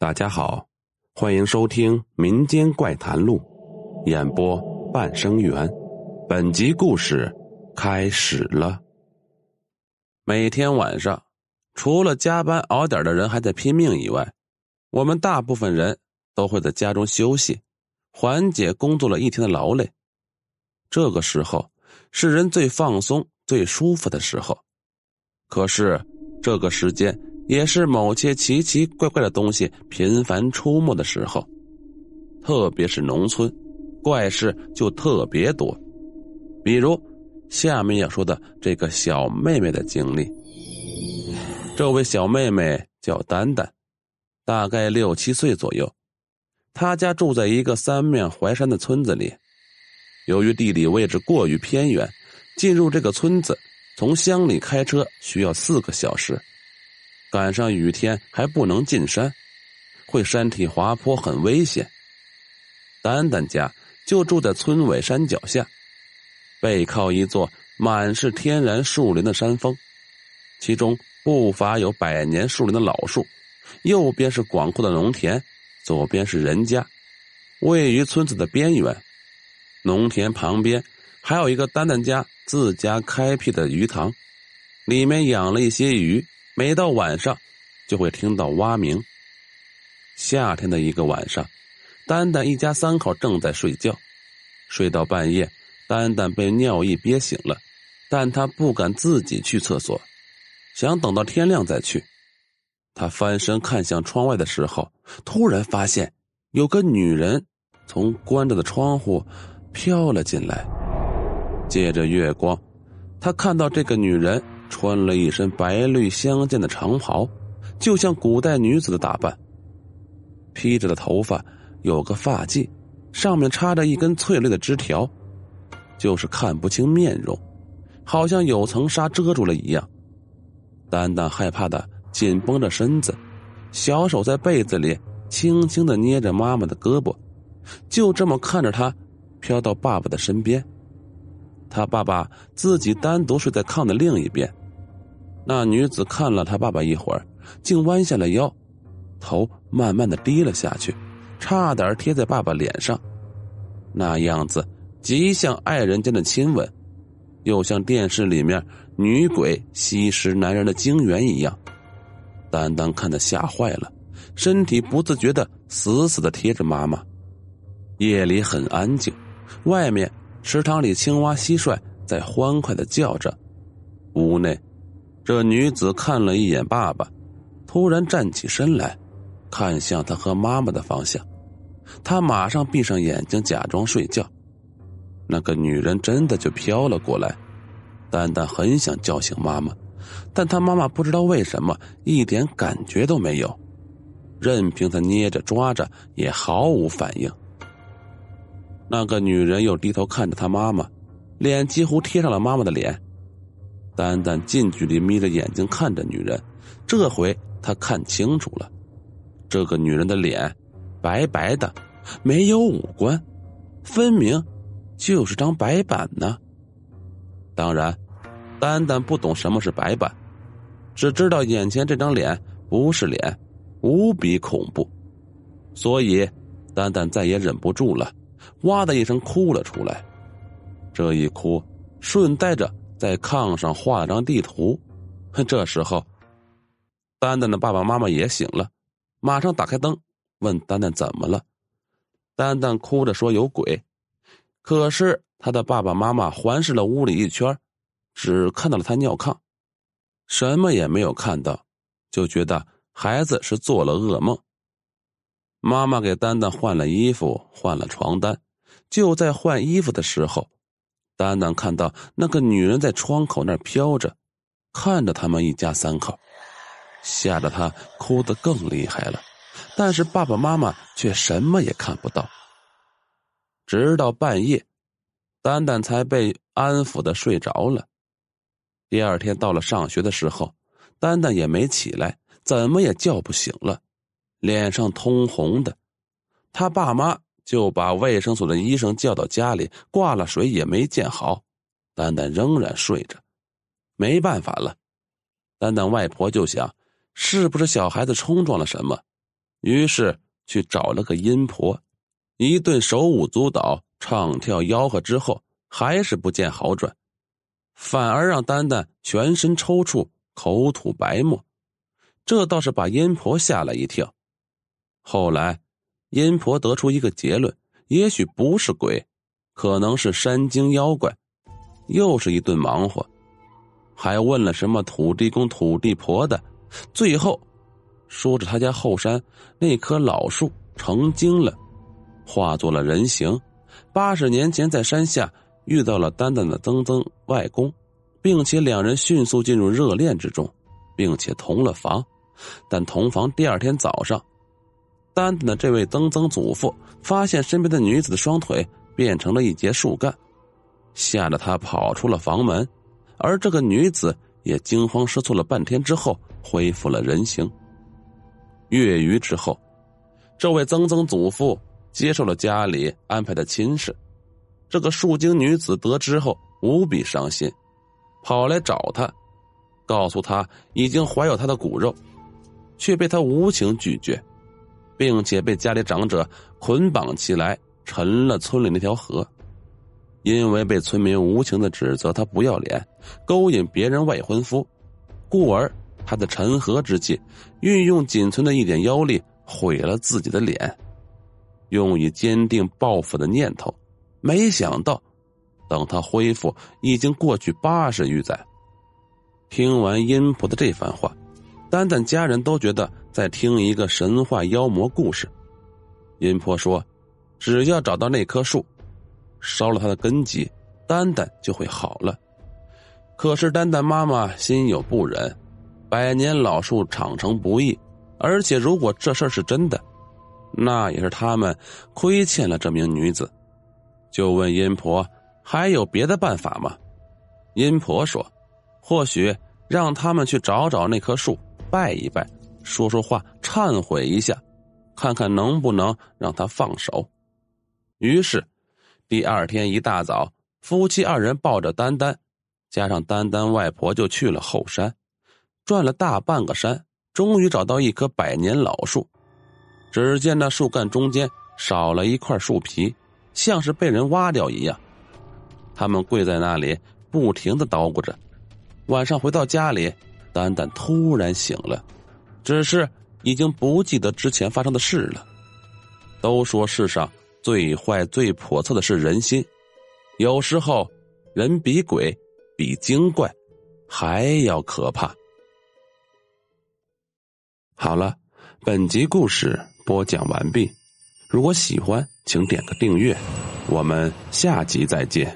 大家好，欢迎收听《民间怪谈录》，演播半生缘。本集故事开始了。每天晚上，除了加班熬点的人还在拼命以外，我们大部分人都会在家中休息，缓解工作了一天的劳累。这个时候是人最放松、最舒服的时候。可是这个时间。也是某些奇奇怪怪的东西频繁出没的时候，特别是农村，怪事就特别多。比如下面要说的这个小妹妹的经历。这位小妹妹叫丹丹，大概六七岁左右。她家住在一个三面环山的村子里。由于地理位置过于偏远，进入这个村子从乡里开车需要四个小时。赶上雨天还不能进山，会山体滑坡，很危险。丹丹家就住在村尾山脚下，背靠一座满是天然树林的山峰，其中不乏有百年树林的老树。右边是广阔的农田，左边是人家，位于村子的边缘。农田旁边还有一个丹丹家自家开辟的鱼塘，里面养了一些鱼。每到晚上，就会听到蛙鸣。夏天的一个晚上，丹丹一家三口正在睡觉，睡到半夜，丹丹被尿意憋醒了，但他不敢自己去厕所，想等到天亮再去。他翻身看向窗外的时候，突然发现有个女人从关着的窗户飘了进来。借着月光，他看到这个女人。穿了一身白绿相间的长袍，就像古代女子的打扮。披着的头发有个发髻，上面插着一根翠绿的枝条，就是看不清面容，好像有层纱遮住了一样。丹丹害怕的紧绷着身子，小手在被子里轻轻的捏着妈妈的胳膊，就这么看着她飘到爸爸的身边。他爸爸自己单独睡在炕的另一边。那女子看了他爸爸一会儿，竟弯下了腰，头慢慢的低了下去，差点贴在爸爸脸上。那样子极像爱人间的亲吻，又像电视里面女鬼吸食男人的精元一样。丹丹看得吓坏了，身体不自觉的死死的贴着妈妈。夜里很安静，外面池塘里青蛙蟋蟀在欢快的叫着，屋内。这女子看了一眼爸爸，突然站起身来，看向他和妈妈的方向。他马上闭上眼睛，假装睡觉。那个女人真的就飘了过来。丹丹很想叫醒妈妈，但他妈妈不知道为什么一点感觉都没有，任凭他捏着抓着也毫无反应。那个女人又低头看着他妈妈，脸几乎贴上了妈妈的脸。丹丹近距离眯着眼睛看着女人，这回他看清楚了，这个女人的脸白白的，没有五官，分明就是张白板呢。当然，丹丹不懂什么是白板，只知道眼前这张脸不是脸，无比恐怖，所以丹丹再也忍不住了，哇的一声哭了出来。这一哭，顺带着。在炕上画了张地图，这时候，丹丹的爸爸妈妈也醒了，马上打开灯，问丹丹怎么了。丹丹哭着说有鬼，可是他的爸爸妈妈环视了屋里一圈，只看到了他尿炕，什么也没有看到，就觉得孩子是做了噩梦。妈妈给丹丹换了衣服，换了床单，就在换衣服的时候。丹丹看到那个女人在窗口那儿飘着，看着他们一家三口，吓得她哭得更厉害了。但是爸爸妈妈却什么也看不到。直到半夜，丹丹才被安抚的睡着了。第二天到了上学的时候，丹丹也没起来，怎么也叫不醒了，脸上通红的。他爸妈。就把卫生所的医生叫到家里，挂了水也没见好，丹丹仍然睡着，没办法了。丹丹外婆就想，是不是小孩子冲撞了什么？于是去找了个阴婆，一顿手舞足蹈、唱跳吆喝之后，还是不见好转，反而让丹丹全身抽搐、口吐白沫，这倒是把阴婆吓了一跳。后来，阴婆得出一个结论：也许不是鬼，可能是山精妖怪。又是一顿忙活，还问了什么土地公、土地婆的，最后。说着，他家后山那棵老树成精了，化作了人形。八十年前在山下遇到了丹丹的曾曾外公，并且两人迅速进入热恋之中，并且同了房。但同房第二天早上，丹丹的这位曾曾祖父发现身边的女子的双腿变成了一截树干，吓得他跑出了房门，而这个女子也惊慌失措了半天之后恢复了人形。月余之后，这位曾曾祖父接受了家里安排的亲事。这个树精女子得知后无比伤心，跑来找他，告诉他已经怀有他的骨肉，却被他无情拒绝，并且被家里长者捆绑起来沉了村里那条河。因为被村民无情的指责他不要脸，勾引别人未婚夫，故而。他的沉河之际，运用仅存的一点妖力毁了自己的脸，用以坚定报复的念头。没想到，等他恢复，已经过去八十余载。听完阴婆的这番话，丹丹家人都觉得在听一个神话妖魔故事。阴婆说：“只要找到那棵树，烧了它的根基，丹丹就会好了。”可是丹丹妈妈心有不忍。百年老树长成不易，而且如果这事儿是真的，那也是他们亏欠了这名女子。就问阴婆还有别的办法吗？阴婆说：“或许让他们去找找那棵树，拜一拜，说说话，忏悔一下，看看能不能让他放手。”于是，第二天一大早，夫妻二人抱着丹丹，加上丹丹外婆，就去了后山。转了大半个山，终于找到一棵百年老树。只见那树干中间少了一块树皮，像是被人挖掉一样。他们跪在那里，不停的捣鼓着。晚上回到家里，丹丹突然醒了，只是已经不记得之前发生的事了。都说世上最坏、最叵测的是人心，有时候人比鬼、比精怪还要可怕。好了，本集故事播讲完毕。如果喜欢，请点个订阅。我们下集再见。